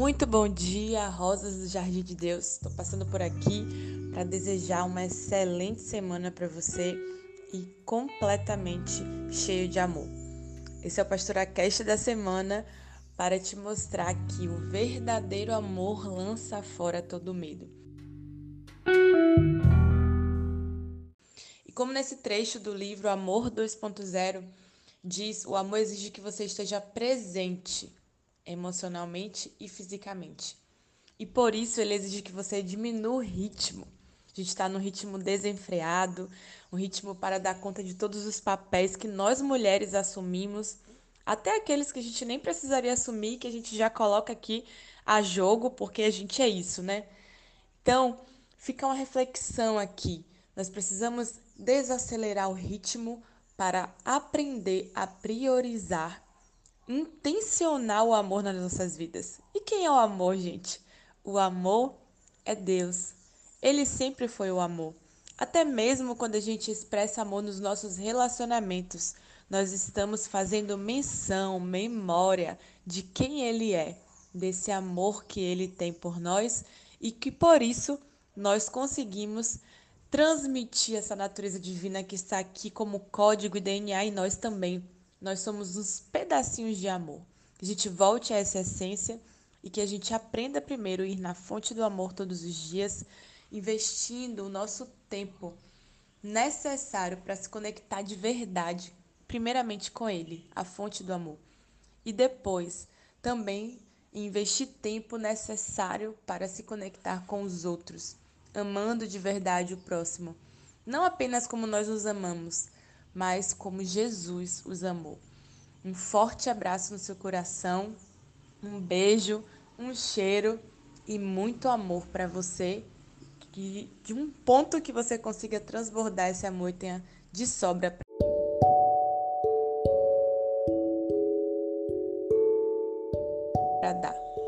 Muito bom dia, rosas do Jardim de Deus. Estou passando por aqui para desejar uma excelente semana para você e completamente cheio de amor. Esse é o Pastora Cast da semana para te mostrar que o verdadeiro amor lança fora todo medo. E como nesse trecho do livro Amor 2.0 diz, o amor exige que você esteja presente emocionalmente e fisicamente. E por isso ele exige que você diminua o ritmo. A gente está num ritmo desenfreado, um ritmo para dar conta de todos os papéis que nós mulheres assumimos, até aqueles que a gente nem precisaria assumir, que a gente já coloca aqui a jogo, porque a gente é isso, né? Então, fica uma reflexão aqui. Nós precisamos desacelerar o ritmo para aprender a priorizar intencionar o amor nas nossas vidas. E quem é o amor, gente? O amor é Deus. Ele sempre foi o amor. Até mesmo quando a gente expressa amor nos nossos relacionamentos, nós estamos fazendo menção, memória de quem Ele é, desse amor que Ele tem por nós e que por isso nós conseguimos transmitir essa natureza divina que está aqui como código e DNA em nós também nós somos uns pedacinhos de amor. Que a gente volte a essa essência e que a gente aprenda primeiro a ir na fonte do amor todos os dias, investindo o nosso tempo necessário para se conectar de verdade, primeiramente com Ele, a fonte do amor, e depois também investir tempo necessário para se conectar com os outros, amando de verdade o próximo, não apenas como nós nos amamos, mas como Jesus os amou. Um forte abraço no seu coração, um beijo, um cheiro e muito amor para você. Que de um ponto que você consiga transbordar esse amor e tenha de sobra. para dar.